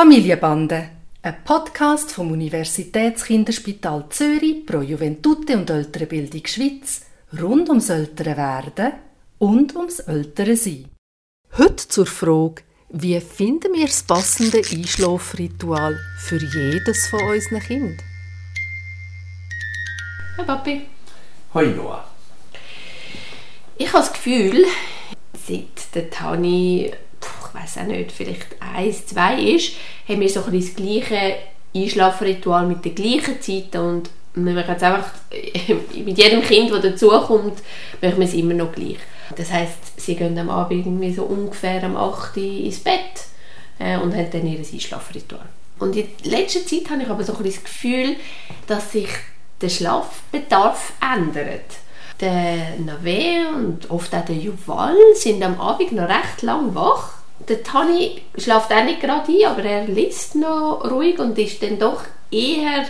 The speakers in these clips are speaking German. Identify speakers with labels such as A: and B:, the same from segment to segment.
A: Familienbande, ein Podcast vom Universitätskinderspital Zürich pro Juventute und ältere Bildung Schweiz rund ums ältere Werden und ums ältere Sein. Heute zur Frage, wie finden wir das passende Einschlafritual für jedes von unseren Kindern?
B: Hi Papi.
C: Hoi Noah.
B: Ich habe das Gefühl, seit der Tani, ich weiß auch nicht, vielleicht eins, zwei ist, haben wir so ein das gleiche Einschlafritual mit den gleichen Zeiten und wir machen es einfach, mit jedem Kind, das dazukommt, machen wir es immer noch gleich. Das heisst, sie gehen am Abend irgendwie so ungefähr am 8 Uhr ins Bett äh, und haben dann ihr Einschlafritual. Und in letzter Zeit habe ich aber so ein das Gefühl, dass sich der Schlafbedarf ändert. Der Nave und oft auch der Juval sind am Abend noch recht lang wach. Der Tani schläft auch nicht gerade ein, aber er liest noch ruhig und ist dann doch eher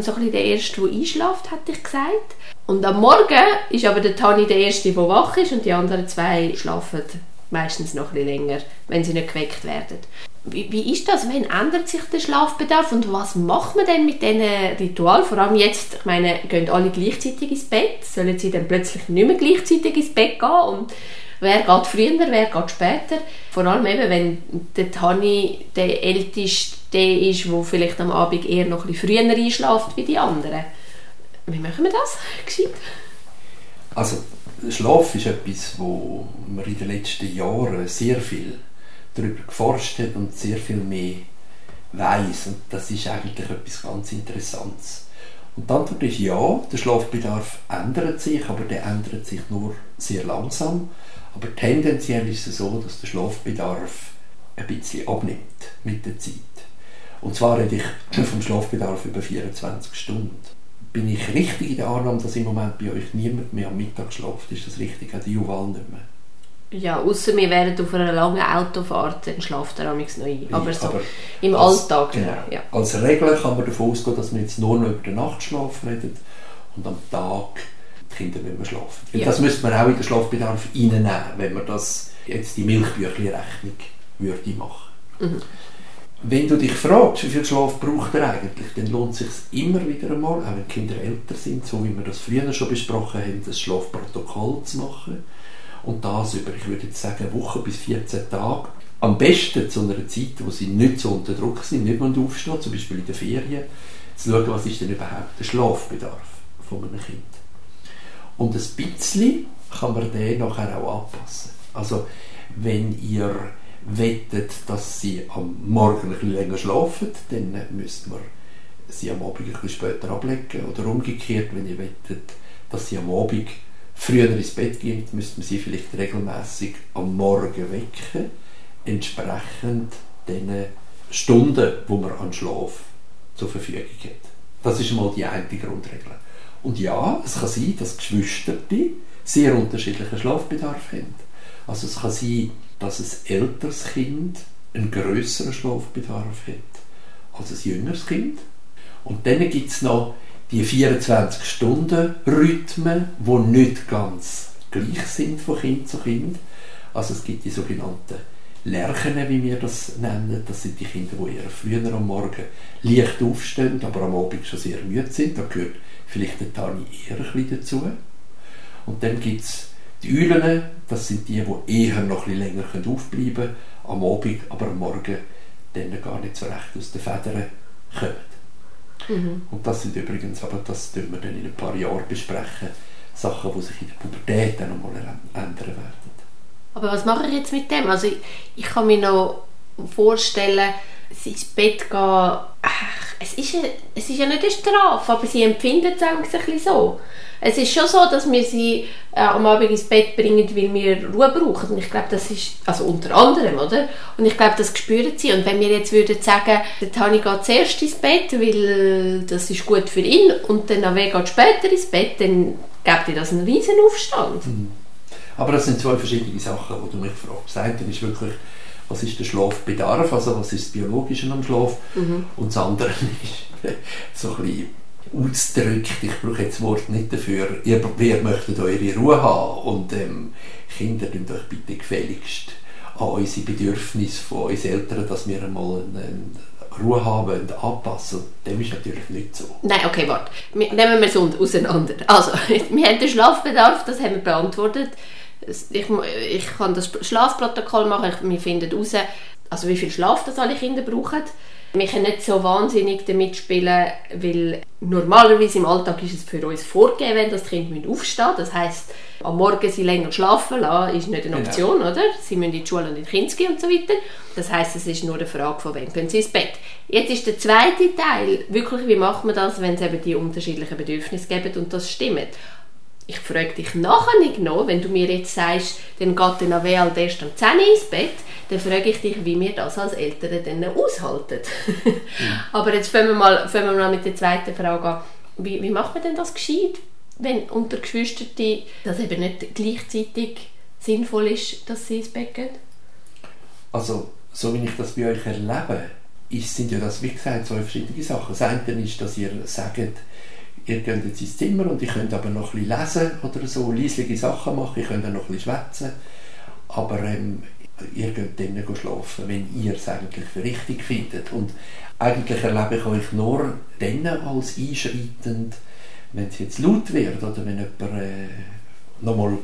B: so ein bisschen der Erste, der einschläft, hätte ich gesagt. Und am Morgen ist aber der Tani der Erste, der wach ist und die anderen zwei schlafen meistens noch ein länger, wenn sie nicht geweckt werden. Wie, wie ist das? Wann ändert sich der Schlafbedarf und was macht man denn mit diesen Ritual? Vor allem jetzt, ich meine, gehen alle gleichzeitig ins Bett, sollen sie dann plötzlich nicht mehr gleichzeitig ins Bett gehen und wer geht früher, wer geht später? Vor allem eben, wenn der Tani der Älteste ist, der vielleicht am Abend eher noch ein bisschen früher einschläft wie die anderen. Wie machen wir das? Gescheit?
C: Also, Schlaf ist etwas, wo man in den letzten Jahren sehr viel darüber geforscht hat und sehr viel mehr weiß und das ist eigentlich etwas ganz Interessantes. Und die Antwort ist ja, der Schlafbedarf ändert sich, aber der ändert sich nur sehr langsam. Aber tendenziell ist es so, dass der Schlafbedarf ein bisschen abnimmt mit der Zeit. Und zwar rede ich vom Schlafbedarf über 24 Stunden. Bin ich richtig in der Annahme, dass im Moment bei euch niemand mehr am Mittag schläft? Ist das richtig? Auch die Juwal nicht mehr?
B: Ja, außer wir wären auf einer langen Autofahrt, dann schlaft er noch ein. Aber so
C: Aber
B: im
C: als-
B: Alltag
C: Genau.
B: Ja.
C: Als Regel kann man davon ausgehen, dass wir jetzt nur noch über den Nachtschlaf reden und am Tag die Kinder nicht mehr schlafen.
B: Ja.
C: Das müsste man auch in den Schlafbedarf reinnehmen, wenn man das jetzt die Milchbüchli-Rechnung würde machen.
B: Mhm.
C: Wenn du dich fragst, wie viel Schlaf braucht er eigentlich, dann lohnt es sich immer wieder einmal, auch wenn die Kinder älter sind, so wie wir das früher schon besprochen haben, das Schlafprotokoll zu machen. Und das über, ich würde jetzt sagen, Woche bis 14 Tage. Am besten zu einer Zeit, wo sie nicht so unter Druck sind, nicht mehr aufstehen, zum Beispiel in den Ferien, zu schauen, was ist denn überhaupt der Schlafbedarf von einem Kind. Und ein bisschen kann man den nachher auch anpassen. Also, wenn ihr wettet, dass sie am Morgen ein bisschen länger schlafen, dann müsst man sie am Abend ein bisschen später ablegen. Oder umgekehrt, wenn ihr wettet, dass sie am Abend früher ins Bett gehen, müsst man sie vielleicht regelmäßig am Morgen wecken, entsprechend den Stunden, wo man an Schlaf zur Verfügung hat. Das ist mal die eine Grundregel. Und ja, es kann sein, dass Geschwister sehr unterschiedlichen Schlafbedarf haben. Also es kann sein, dass ein älteres Kind einen größeren Schlafbedarf hat als ein jüngeres Kind. Und dann gibt es noch die 24-Stunden-Rhythmen, die nicht ganz gleich sind von Kind zu Kind. Also es gibt die sogenannten Lerchen, wie wir das nennen. Das sind die Kinder, die eher früher am Morgen leicht aufstehen, aber am Abend schon sehr müde sind. Da gehört vielleicht der Tani eher ein bisschen dazu. Und dann gibt es die Eulen, das sind die, die eher noch ein länger aufbleiben können, am Abend, aber am Morgen dann gar nicht so recht aus den Federn kommen.
B: Mhm.
C: Und das sind übrigens, aber das tun wir dann in ein paar Jahren besprechen, Sachen, die sich in der Pubertät dann nochmal ändern werden.
B: Aber was mache ich jetzt mit dem? Also ich, ich kann mir noch vorstellen, ins Bett gehen, es, ist ja, es ist ja nicht eine Strafe, aber sie empfinden es ein bisschen so. Es ist schon so, dass wir sie äh, am Abend ins Bett bringen, weil wir Ruhe brauchen. Und ich glaube, das ist, also unter anderem, oder? Und ich glaube, das spüren sie. Und wenn wir jetzt würden sagen, der Tani geht zuerst ins Bett, weil das ist gut für ihn, und der Nave geht später ins Bett, dann gibt ihr das einen riesen Aufstand.
C: Aber das sind zwei verschiedene Sachen, die du mich fragst. Das eine ist wirklich, was ist der Schlafbedarf, also was ist das Biologische am Schlaf? Und das andere ist so ein bisschen ausgedrückt, ich brauche jetzt das Wort nicht dafür, ihr, ihr möchtet eure Ruhe haben und ähm, Kinder tun euch bitte gefälligst an unsere Bedürfnisse von uns Eltern, dass wir einmal einen, Ruhe haben wollen, anpassen. Dem ist natürlich nicht so.
B: Nein, okay, warte. Nehmen wir es auseinander. Also, wir haben den Schlafbedarf, das haben wir beantwortet. Ich, ich kann das Schlafprotokoll machen, wir finden heraus, also wie viel Schlaf das alle Kinder brauchen. Wir können nicht so wahnsinnig damit spielen, weil normalerweise im Alltag ist es für uns vorgegeben, wenn das Kind aufstehen Das heißt, am Morgen sie länger schlafen lassen, ist nicht eine genau. Option, genau. oder? Sie müssen in die Schule und in die Kinski und so weiter. Das heißt, es ist nur eine Frage von wann können sie ins Bett. Jetzt ist der zweite Teil, wirklich, wie macht man das, wenn es eben die unterschiedlichen Bedürfnisse gibt und das stimmt ich frage dich nachher nicht noch, wenn du mir jetzt sagst, dann geht der Navel erst am 10 ins Bett, dann frage ich dich, wie wir das als Eltern dann aushalten. mhm. Aber jetzt fangen wir, mal, fangen wir mal mit der zweiten Frage an. Wie, wie macht man denn das gescheit, wenn unter Geschwistern das eben nicht gleichzeitig sinnvoll ist, dass sie ins Bett gehen?
C: Also, so wie ich das bei euch erlebe, ist, sind ja das, wie gesagt, zwei verschiedene Sachen. Das eine ist, dass ihr sagt, ihr geht jetzt ins Zimmer und ich könnt aber noch ein bisschen lesen oder so, leisliche Sachen machen, ich könnt noch ein bisschen schwätzen, aber ähm, ihr könnt dann schlafen, wenn ihr es eigentlich für richtig findet. Und eigentlich erlebe ich euch nur dann als einschreitend, wenn es jetzt laut wird oder wenn jemand äh, nochmal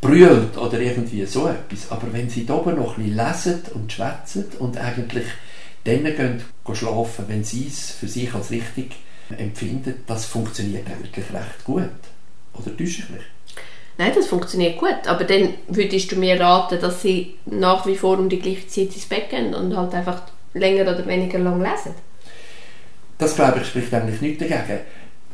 C: brüllt oder irgendwie so etwas. Aber wenn sie da oben noch ein bisschen lesen und schwätzen und eigentlich dann schlafen, wenn sie es für sich als richtig empfindet, das funktioniert eigentlich recht gut. Oder täusche ich mich?
B: Nein, das funktioniert gut. Aber dann würdest du mir raten, dass sie nach wie vor um die gleiche Zeit ins Bett gehen und halt einfach länger oder weniger lang lesen?
C: Das glaube ich spricht eigentlich nicht dagegen.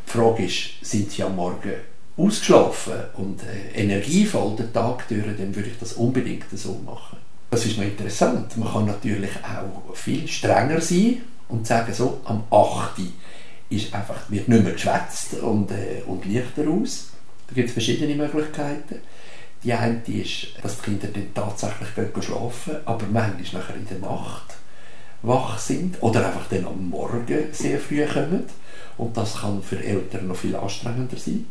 C: Die Frage ist, sind sie am Morgen ausgeschlafen und äh, energievoll den Tag durch, dann würde ich das unbedingt so machen. Das ist noch interessant. Man kann natürlich auch viel strenger sein und sagen so, am 8 ist einfach, wird nicht mehr geschwätzt und, äh, und leichter aus. Da gibt es verschiedene Möglichkeiten. Die eine ist, dass die Kinder dann tatsächlich gehen schlafen, aber manchmal nachher in der Nacht wach sind oder einfach dann am Morgen sehr früh kommen. Und das kann für Eltern noch viel anstrengender sein.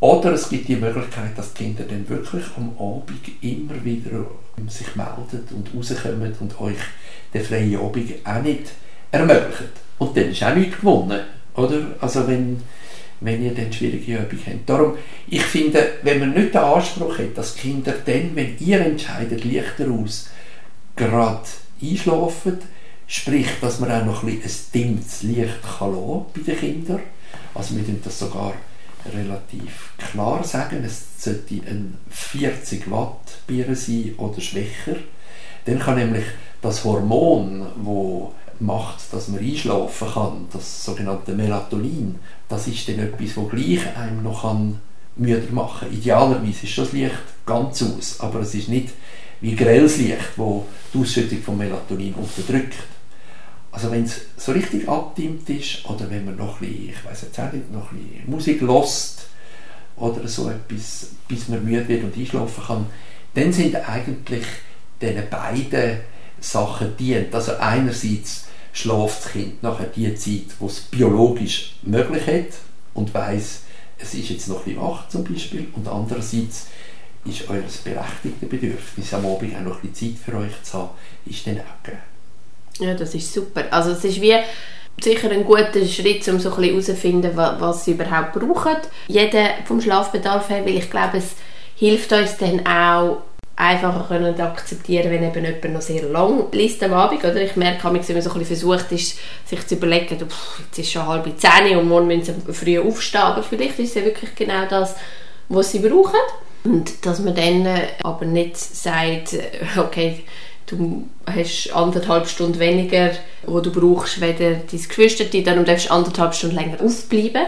C: Oder es gibt die Möglichkeit, dass die Kinder dann wirklich am Abend immer wieder sich melden und rauskommen und euch den freien Abend auch nicht ermöglichen. Und dann ist auch nichts gewonnen. Oder? Also wenn, wenn ihr dann schwierige Übung habt. Darum, ich finde, wenn man nicht den Anspruch hat, dass Kinder dann, wenn ihr entscheidet, leichter aus, gerade einschlafen, sprich, dass man auch noch ein, ein dimmtes Licht kann bei den Kindern. Also wir das sogar relativ klar sagen, es sollte ein 40 Watt Bier sein oder schwächer. Dann kann nämlich das Hormon, wo macht, dass man einschlafen kann, das sogenannte Melatonin, das ist dann etwas, das gleich einem noch kann müder machen kann. Idealerweise ist das Licht ganz aus, aber es ist nicht wie grelles Licht, wo die Ausschüttung von Melatonin unterdrückt. Also wenn es so richtig abdimmt ist oder wenn man noch ein bisschen, ich weiß jetzt auch nicht, noch ein bisschen Musik lost oder so etwas, bis man müde wird und einschlafen kann, dann sind eigentlich diese beiden Sachen dient. Also einerseits schläft das Kind nachher die Zeit, wo es biologisch möglich hat und weiß, es ist jetzt noch ein wach zum Beispiel und andererseits ist euer berechtigte Bedürfnis am Abend auch noch ein bisschen Zeit für euch zu haben, ist dann auch gegeben.
B: Ja, das ist super. Also es ist wie sicher ein guter Schritt, um so ein bisschen herauszufinden, was, was sie überhaupt brauchen. Jeder vom Schlafbedarf her, weil ich glaube, es hilft uns dann auch einfacher können akzeptieren, wenn eben jemand noch sehr lang liest am Abend. Oder? Ich merke, wenn man so ein bisschen versucht ist, sich zu überlegen, jetzt ist schon halb zehn und morgen müssen sie früh aufstehen, aber vielleicht ist es ja wirklich genau das, was sie brauchen. Und dass man dann äh, aber nicht sagt, äh, okay, du hast anderthalb Stunden weniger, wo du brauchst, weder dein Geschwister, dann darfst anderthalb Stunden länger aufbleiben,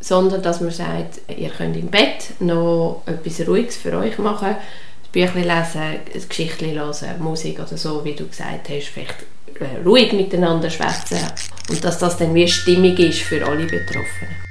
B: sondern dass man sagt, ihr könnt im Bett noch etwas Ruhiges für euch machen, Bücher lesen, ein Geschichte hören, Musik oder so, wie du gesagt hast, vielleicht äh, ruhig miteinander schwätzen und dass das dann wie stimmig ist für alle Betroffenen.